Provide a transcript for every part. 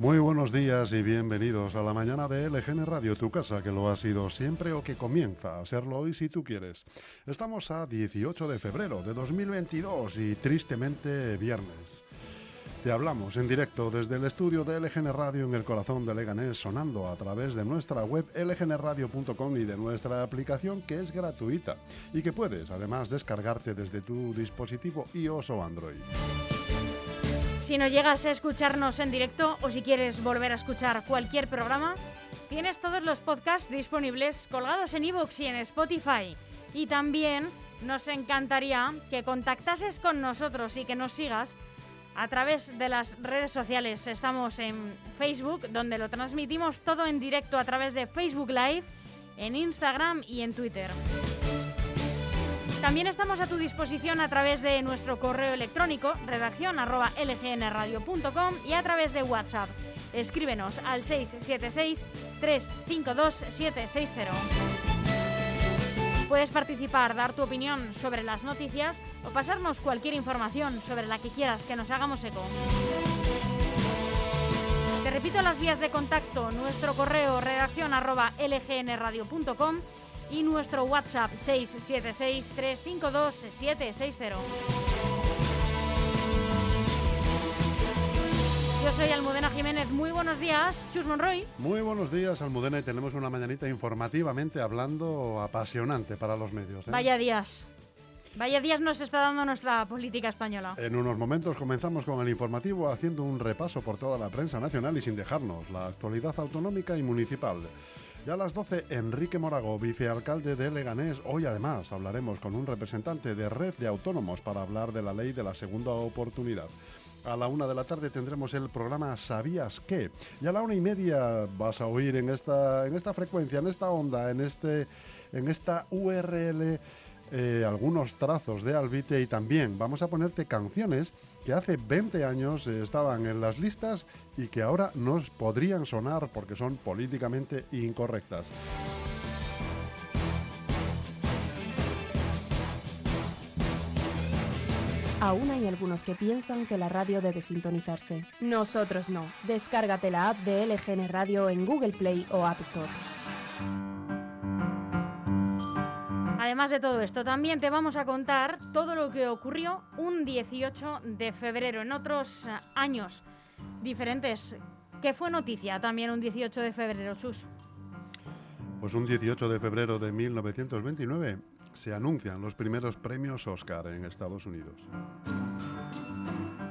Muy buenos días y bienvenidos a la mañana de LGN Radio, tu casa que lo ha sido siempre o que comienza a serlo hoy si tú quieres. Estamos a 18 de febrero de 2022 y tristemente viernes. Te hablamos en directo desde el estudio de LGN Radio en el corazón de Leganés, sonando a través de nuestra web lgnradio.com y de nuestra aplicación que es gratuita y que puedes además descargarte desde tu dispositivo iOS o Android. Si no llegas a escucharnos en directo o si quieres volver a escuchar cualquier programa, tienes todos los podcasts disponibles colgados en iVoox y en Spotify. Y también nos encantaría que contactases con nosotros y que nos sigas a través de las redes sociales. Estamos en Facebook, donde lo transmitimos todo en directo a través de Facebook Live, en Instagram y en Twitter. También estamos a tu disposición a través de nuestro correo electrónico redacción lgnradio.com y a través de WhatsApp. Escríbenos al 676 352 760. Puedes participar, dar tu opinión sobre las noticias o pasarnos cualquier información sobre la que quieras que nos hagamos eco. Te repito las vías de contacto, nuestro correo redacción lgnradio.com y nuestro WhatsApp 676-352-760. Yo soy Almudena Jiménez, muy buenos días, Chus Monroy. Muy buenos días, Almudena, y tenemos una mañanita informativamente hablando apasionante para los medios. ¿eh? Vaya días. Vaya días nos está dando nuestra política española. En unos momentos comenzamos con el informativo haciendo un repaso por toda la prensa nacional y sin dejarnos la actualidad autonómica y municipal. Ya a las 12, Enrique Morago, vicealcalde de Leganés. Hoy además hablaremos con un representante de Red de Autónomos para hablar de la ley de la segunda oportunidad. A la una de la tarde tendremos el programa ¿Sabías qué? Y a la una y media vas a oír en esta, en esta frecuencia, en esta onda, en, este, en esta URL, eh, algunos trazos de Albite y también vamos a ponerte canciones que hace 20 años estaban en las listas y que ahora nos podrían sonar porque son políticamente incorrectas. Aún hay algunos que piensan que la radio debe sintonizarse. Nosotros no. Descárgate la app de LGN Radio en Google Play o App Store. Además de todo esto, también te vamos a contar todo lo que ocurrió un 18 de febrero en otros eh, años diferentes. ¿Qué fue noticia también un 18 de febrero, Chus? Pues un 18 de febrero de 1929 se anuncian los primeros premios Oscar en Estados Unidos.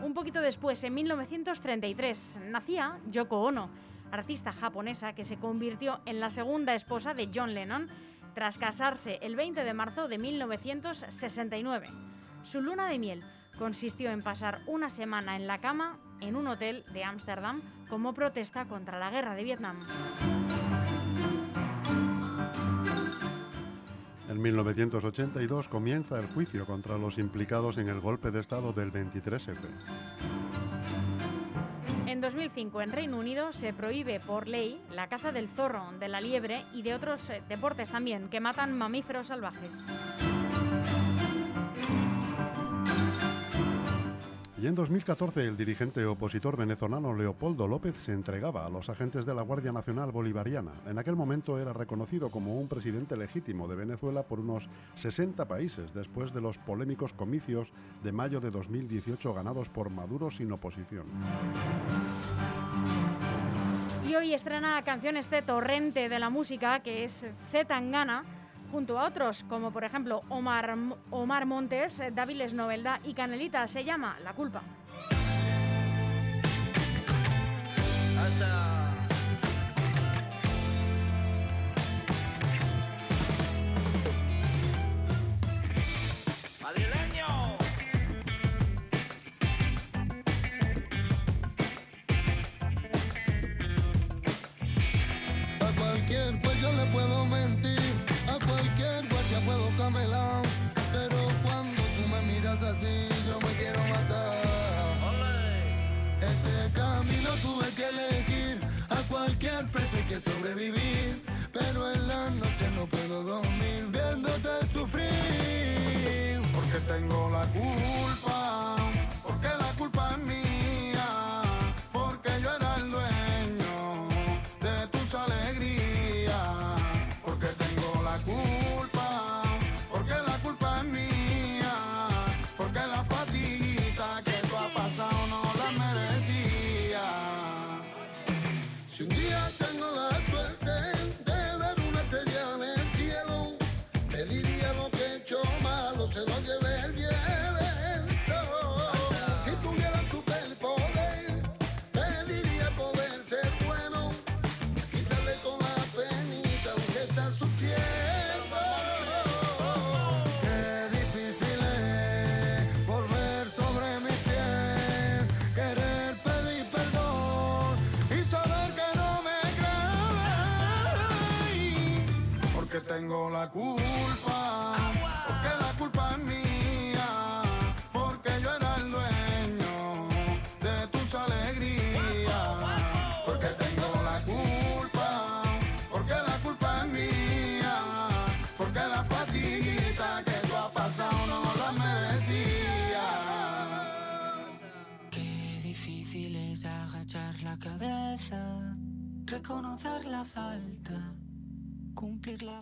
Un poquito después, en 1933, nacía Yoko Ono, artista japonesa que se convirtió en la segunda esposa de John Lennon tras casarse el 20 de marzo de 1969. Su luna de miel consistió en pasar una semana en la cama en un hotel de Ámsterdam como protesta contra la guerra de Vietnam. En 1982 comienza el juicio contra los implicados en el golpe de Estado del 23F. En 2005 en Reino Unido se prohíbe por ley la caza del zorro, de la liebre y de otros eh, deportes también que matan mamíferos salvajes. Y en 2014 el dirigente opositor venezolano Leopoldo López se entregaba a los agentes de la Guardia Nacional Bolivariana. En aquel momento era reconocido como un presidente legítimo de Venezuela por unos 60 países después de los polémicos comicios de mayo de 2018 ganados por Maduro sin oposición. Y hoy estrena canción este torrente de la música que es Z Tangana junto a otros como por ejemplo Omar, Omar Montes, eh, Daviles Novelda y Canelita. Se llama La culpa. Tengo la culpa, porque la culpa es mía, porque yo era el dueño de tus alegrías, porque tengo la culpa, porque la culpa es mía, porque la fatiguita que tú has pasado no la merecía. Qué difícil es agachar la cabeza, reconocer la falta, cumplir la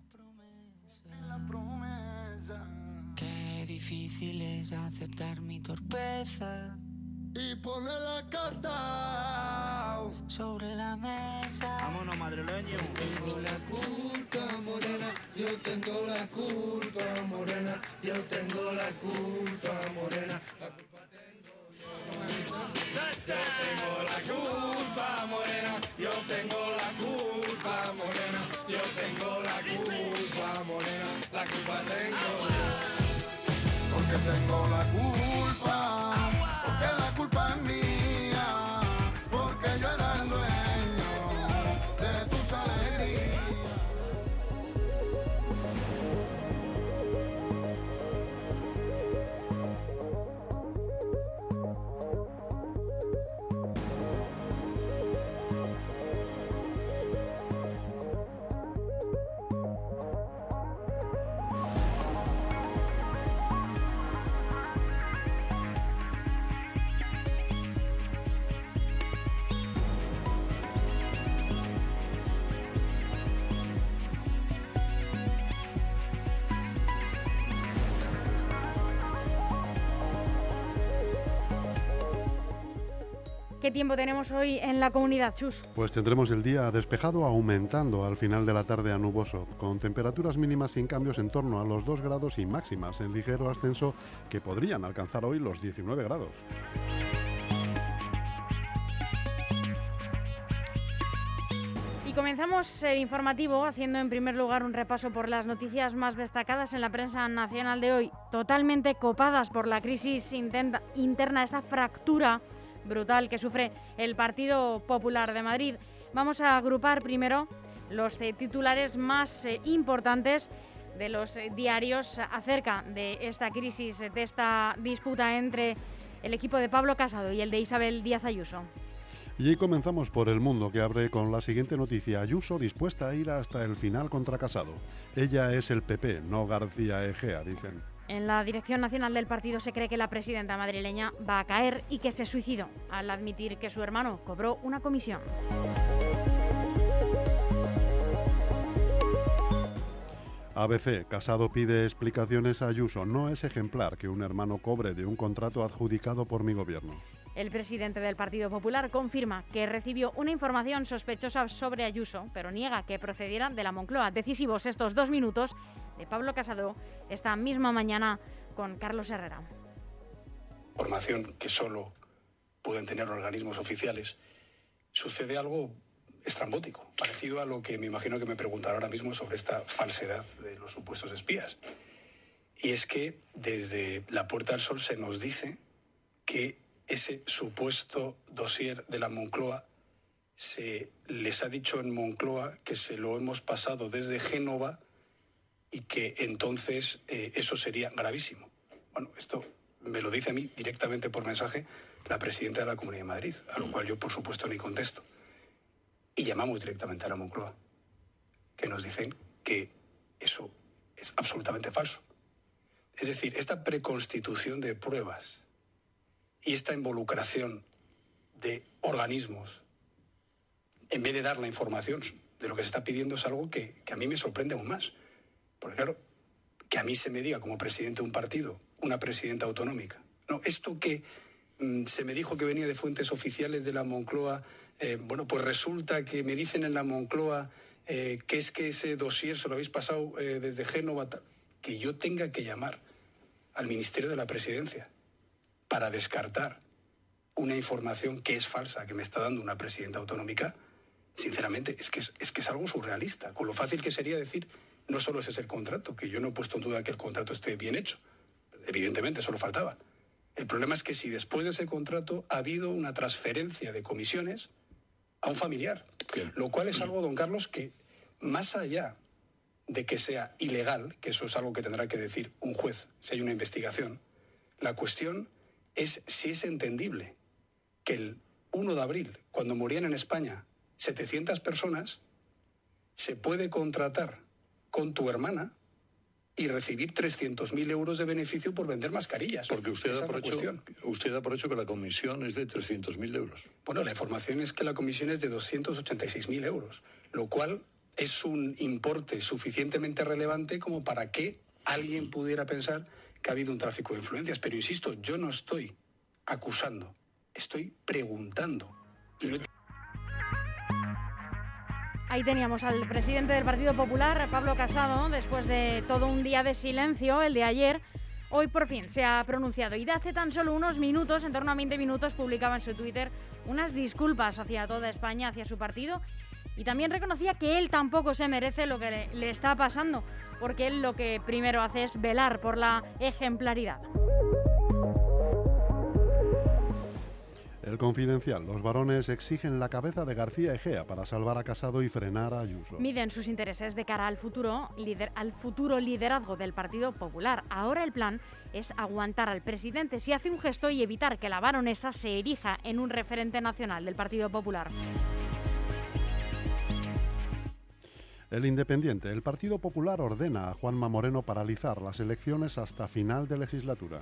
difícil es aceptar mi torpeza Y pone la carta. sobre la mesa. Vámonos, madrileño. Tengo la culpa, morena, yo tengo la culpa, morena, yo tengo la culpa, morena. La culpa tengo yo. Yo tengo la culpa, morena, yo tengo la culpa, morena, yo tengo la culpa, morena, la culpa tengo tengo la culpa, ¿Qué tiempo tenemos hoy en la comunidad, Chus? Pues tendremos el día despejado aumentando al final de la tarde a nuboso, con temperaturas mínimas sin cambios en torno a los 2 grados y máximas en ligero ascenso que podrían alcanzar hoy los 19 grados. Y comenzamos el informativo haciendo en primer lugar un repaso por las noticias más destacadas en la prensa nacional de hoy, totalmente copadas por la crisis interna, esta fractura brutal que sufre el Partido Popular de Madrid. Vamos a agrupar primero los eh, titulares más eh, importantes de los eh, diarios acerca de esta crisis, de esta disputa entre el equipo de Pablo Casado y el de Isabel Díaz Ayuso. Y comenzamos por el mundo que abre con la siguiente noticia. Ayuso dispuesta a ir hasta el final contra Casado. Ella es el PP, no García Egea, dicen. En la dirección nacional del partido se cree que la presidenta madrileña va a caer y que se suicidó al admitir que su hermano cobró una comisión. ABC, Casado pide explicaciones a Ayuso. No es ejemplar que un hermano cobre de un contrato adjudicado por mi gobierno. El presidente del Partido Popular confirma que recibió una información sospechosa sobre Ayuso, pero niega que procediera de la Moncloa. Decisivos estos dos minutos de Pablo Casado esta misma mañana con Carlos Herrera. información que solo pueden tener organismos oficiales, sucede algo estrambótico, parecido a lo que me imagino que me preguntará ahora mismo sobre esta falsedad de los supuestos espías. Y es que desde la Puerta del Sol se nos dice que ese supuesto dossier de la Moncloa se les ha dicho en Moncloa que se lo hemos pasado desde Génova y que entonces eh, eso sería gravísimo. Bueno, esto me lo dice a mí directamente por mensaje la presidenta de la Comunidad de Madrid, a lo cual yo por supuesto ni contesto. Y llamamos directamente a la Moncloa, que nos dicen que eso es absolutamente falso. Es decir, esta preconstitución de pruebas y esta involucración de organismos, en vez de dar la información de lo que se está pidiendo, es algo que, que a mí me sorprende aún más. Porque claro, que a mí se me diga como presidente de un partido, una presidenta autonómica. No, esto que mm, se me dijo que venía de fuentes oficiales de la Moncloa, eh, bueno, pues resulta que me dicen en la Moncloa eh, que es que ese dossier se lo habéis pasado eh, desde Génova, que yo tenga que llamar al Ministerio de la Presidencia para descartar una información que es falsa, que me está dando una presidenta autonómica, sinceramente, es que es, es que es algo surrealista. Con lo fácil que sería decir, no solo ese es el contrato, que yo no he puesto en duda que el contrato esté bien hecho. Evidentemente, solo faltaba. El problema es que si después de ese contrato ha habido una transferencia de comisiones a un familiar, lo cual es algo, don Carlos, que más allá de que sea ilegal, que eso es algo que tendrá que decir un juez si hay una investigación. La cuestión es si es entendible que el 1 de abril, cuando morían en España 700 personas, se puede contratar con tu hermana y recibir 300.000 euros de beneficio por vender mascarillas. Porque usted Esa da, por hecho, usted da por hecho que la comisión es de 300.000 euros. Bueno, la información es que la comisión es de 286.000 euros, lo cual es un importe suficientemente relevante como para que alguien pudiera pensar que ha habido un tráfico de influencias. Pero insisto, yo no estoy acusando, estoy preguntando. Y no Ahí teníamos al presidente del Partido Popular, Pablo Casado, después de todo un día de silencio, el de ayer. Hoy por fin se ha pronunciado y de hace tan solo unos minutos, en torno a 20 minutos, publicaba en su Twitter unas disculpas hacia toda España, hacia su partido y también reconocía que él tampoco se merece lo que le, le está pasando, porque él lo que primero hace es velar por la ejemplaridad. El confidencial. Los varones exigen la cabeza de García Egea para salvar a Casado y frenar a Ayuso. Miden sus intereses de cara al futuro, lider- al futuro liderazgo del Partido Popular. Ahora el plan es aguantar al presidente si hace un gesto y evitar que la baronesa se erija en un referente nacional del Partido Popular. El Independiente. El Partido Popular ordena a Juanma Moreno paralizar las elecciones hasta final de legislatura.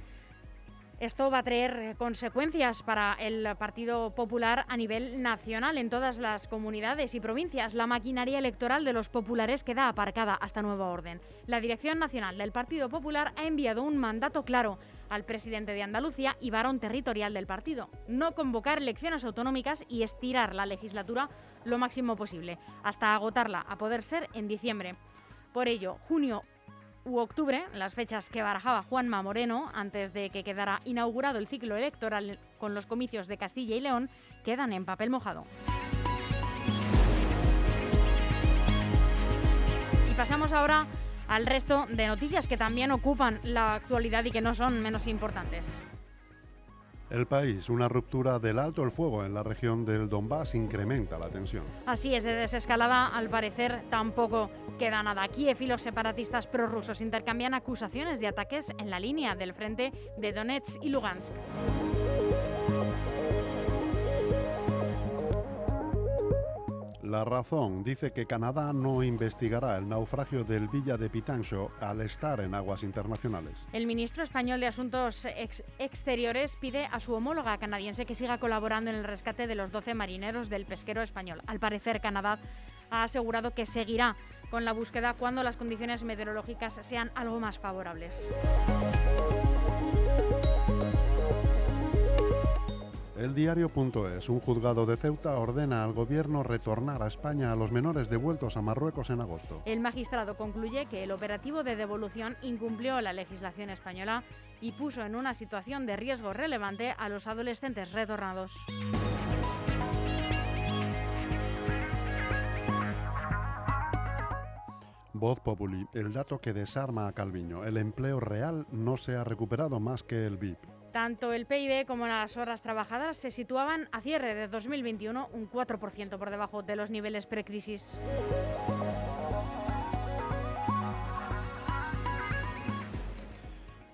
Esto va a traer consecuencias para el Partido Popular a nivel nacional en todas las comunidades y provincias. La maquinaria electoral de los populares queda aparcada hasta nueva orden. La Dirección Nacional del Partido Popular ha enviado un mandato claro al presidente de Andalucía y varón territorial del partido. No convocar elecciones autonómicas y estirar la legislatura lo máximo posible, hasta agotarla, a poder ser en diciembre. Por ello, junio u octubre, las fechas que barajaba Juanma Moreno antes de que quedara inaugurado el ciclo electoral con los comicios de Castilla y León, quedan en papel mojado. Y pasamos ahora al resto de noticias que también ocupan la actualidad y que no son menos importantes. El país. Una ruptura del alto el fuego en la región del Donbass incrementa la tensión. Así es, de desescalada al parecer tampoco queda nada. Kiev y los separatistas prorrusos intercambian acusaciones de ataques en la línea del frente de Donetsk y Lugansk. La razón dice que Canadá no investigará el naufragio del Villa de Pitancho al estar en aguas internacionales. El ministro español de Asuntos Ex- Exteriores pide a su homóloga canadiense que siga colaborando en el rescate de los 12 marineros del pesquero español. Al parecer, Canadá ha asegurado que seguirá con la búsqueda cuando las condiciones meteorológicas sean algo más favorables. El diario.es, un juzgado de Ceuta ordena al gobierno retornar a España a los menores devueltos a Marruecos en agosto. El magistrado concluye que el operativo de devolución incumplió la legislación española y puso en una situación de riesgo relevante a los adolescentes retornados. Voz Populi, el dato que desarma a Calviño. El empleo real no se ha recuperado más que el BIP. Tanto el PIB como las horas trabajadas se situaban a cierre de 2021 un 4% por debajo de los niveles precrisis.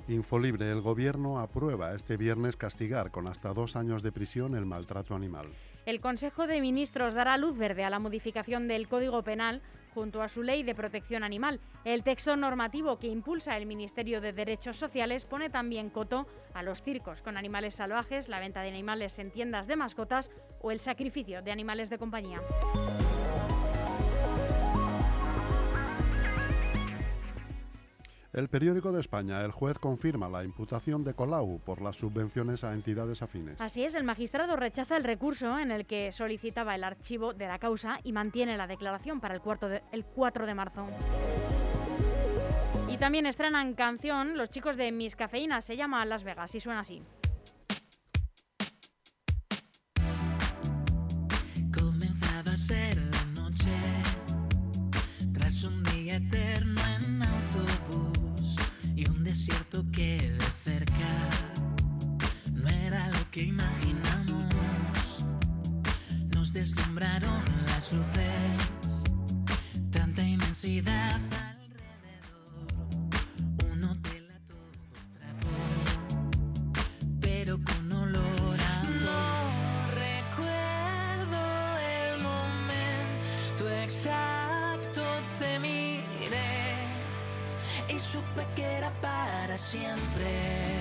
Infolibre, el gobierno aprueba este viernes castigar con hasta dos años de prisión el maltrato animal. El Consejo de Ministros dará luz verde a la modificación del Código Penal junto a su ley de protección animal. El texto normativo que impulsa el Ministerio de Derechos Sociales pone también coto a los circos con animales salvajes, la venta de animales en tiendas de mascotas o el sacrificio de animales de compañía. El periódico de España, el juez confirma la imputación de Colau por las subvenciones a entidades afines. Así es, el magistrado rechaza el recurso en el que solicitaba el archivo de la causa y mantiene la declaración para el, cuarto de- el 4 de marzo. Y también estrenan canción los chicos de Mis Cafeínas, se llama Las Vegas y suena así. Comenzaba a ser luces, tanta inmensidad alrededor. Un hotel a todo trapo, pero con olor a No recuerdo el momento exacto, te miré y supe que era para siempre.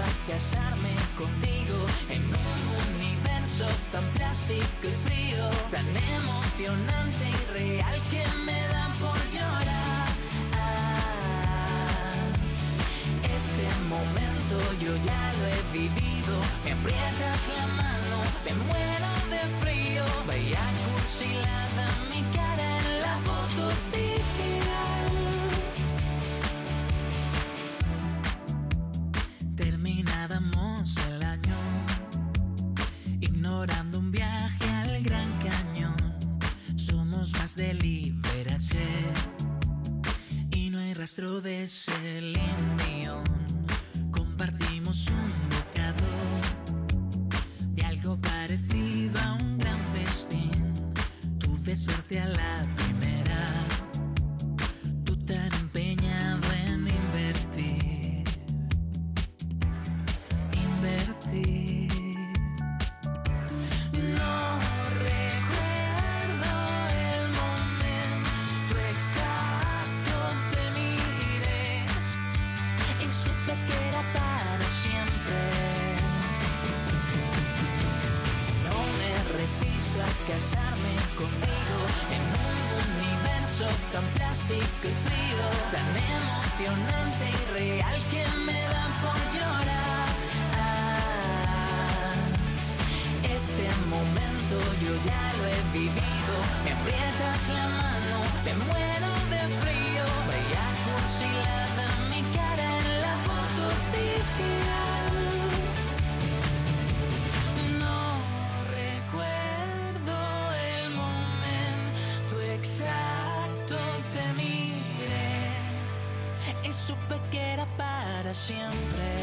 A casarme contigo en un universo tan plástico y frío, tan emocionante y real que me da por llorar. Ah, este momento yo ya lo he vivido, me aprietas la mano, me muero de frío, vaya cursilada mi cara en la foto Más de Liberace y no hay rastro de Celine. Compartimos un bocado de algo parecido a un gran festín. Tuve suerte a la aprietas la mano, me muero de frío, vaya cursilada mi cara en la foto oficial. No recuerdo el momento exacto, te miré y supe que era para siempre.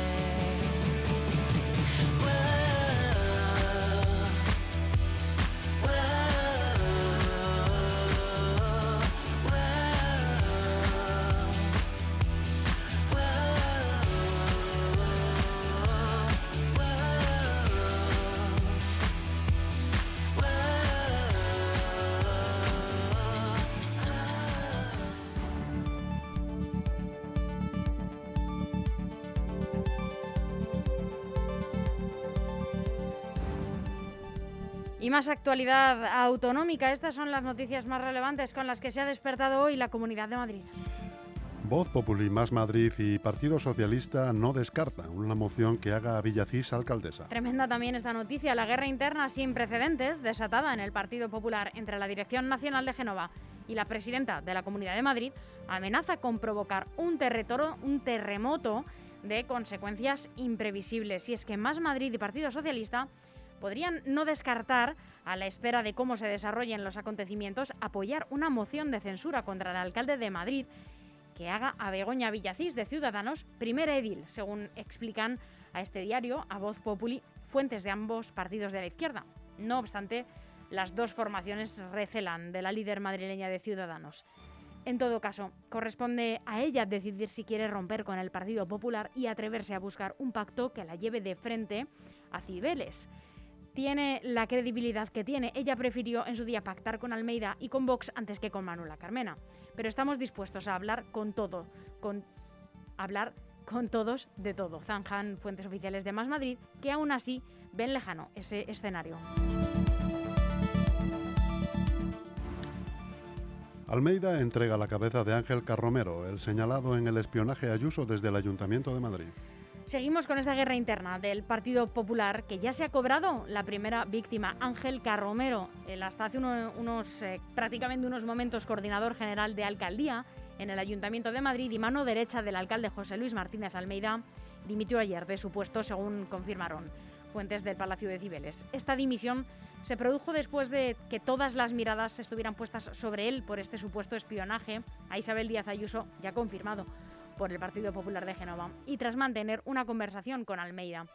Y más actualidad autonómica. Estas son las noticias más relevantes con las que se ha despertado hoy la Comunidad de Madrid. Voz Populi más Madrid y Partido Socialista no descartan una moción que haga a Villacís alcaldesa. Tremenda también esta noticia, la guerra interna sin precedentes desatada en el Partido Popular entre la Dirección Nacional de Génova y la presidenta de la Comunidad de Madrid amenaza con provocar un, un terremoto de consecuencias imprevisibles. Y es que Más Madrid y Partido Socialista podrían no descartar, a la espera de cómo se desarrollen los acontecimientos, apoyar una moción de censura contra el alcalde de Madrid que haga a Begoña Villacís de Ciudadanos primera edil, según explican a este diario, a Voz Populi, fuentes de ambos partidos de la izquierda. No obstante, las dos formaciones recelan de la líder madrileña de Ciudadanos. En todo caso, corresponde a ella decidir si quiere romper con el Partido Popular y atreverse a buscar un pacto que la lleve de frente a Cibeles. Tiene la credibilidad que tiene. Ella prefirió en su día pactar con Almeida y con Vox antes que con Manuela Carmena. Pero estamos dispuestos a hablar con todo, con hablar con todos de todo. Zanjan fuentes oficiales de Más Madrid, que aún así ven lejano ese escenario. Almeida entrega la cabeza de Ángel Carromero, el señalado en el espionaje Ayuso desde el Ayuntamiento de Madrid. Seguimos con esta guerra interna del Partido Popular que ya se ha cobrado la primera víctima, Ángel Carromero, el hasta hace uno- unos eh, prácticamente unos momentos coordinador general de alcaldía en el Ayuntamiento de Madrid y mano derecha del alcalde José Luis Martínez Almeida, dimitió ayer de su puesto según confirmaron fuentes del Palacio de Cibeles. Esta dimisión se produjo después de que todas las miradas estuvieran puestas sobre él por este supuesto espionaje a Isabel Díaz Ayuso, ya confirmado por el Partido Popular de Génova y tras mantener una conversación con Almeida.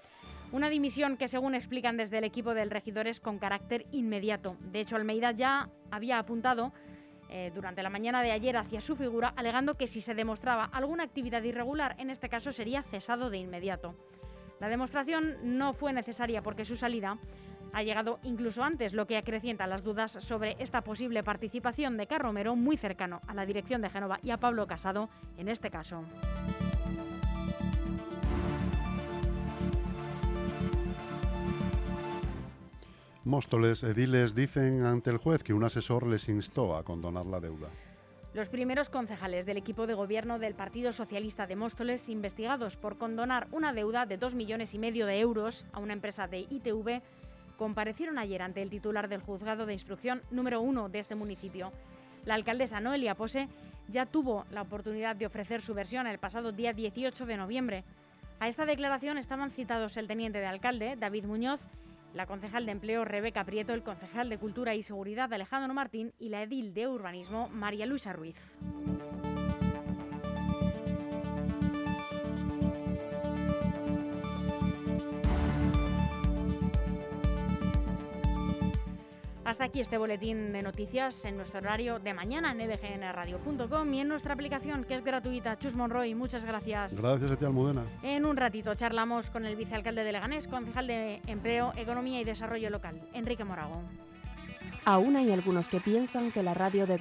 Una dimisión que, según explican desde el equipo del regidor, es con carácter inmediato. De hecho, Almeida ya había apuntado eh, durante la mañana de ayer hacia su figura, alegando que si se demostraba alguna actividad irregular, en este caso sería cesado de inmediato. La demostración no fue necesaria porque su salida ha llegado incluso antes, lo que acrecienta las dudas sobre esta posible participación de Carromero muy cercano a la dirección de Génova y a Pablo Casado en este caso. Móstoles ediles dicen ante el juez que un asesor les instó a condonar la deuda. Los primeros concejales del equipo de gobierno del Partido Socialista de Móstoles, investigados por condonar una deuda de 2 millones y medio de euros a una empresa de ITV, comparecieron ayer ante el titular del juzgado de instrucción número uno de este municipio. La alcaldesa Noelia Pose ya tuvo la oportunidad de ofrecer su versión el pasado día 18 de noviembre. A esta declaración estaban citados el teniente de alcalde, David Muñoz, la concejal de Empleo Rebeca Prieto, el concejal de Cultura y Seguridad Alejandro Martín y la edil de Urbanismo María Luisa Ruiz. Hasta aquí este boletín de noticias en nuestro horario de mañana en lgnradio.com y en nuestra aplicación que es gratuita. Chus Monroy, muchas gracias. Gracias a ti, Almudena. En un ratito charlamos con el vicealcalde de Leganés, concejal de Empleo, Economía y Desarrollo Local, Enrique Morago. Aún hay algunos que piensan que la radio debe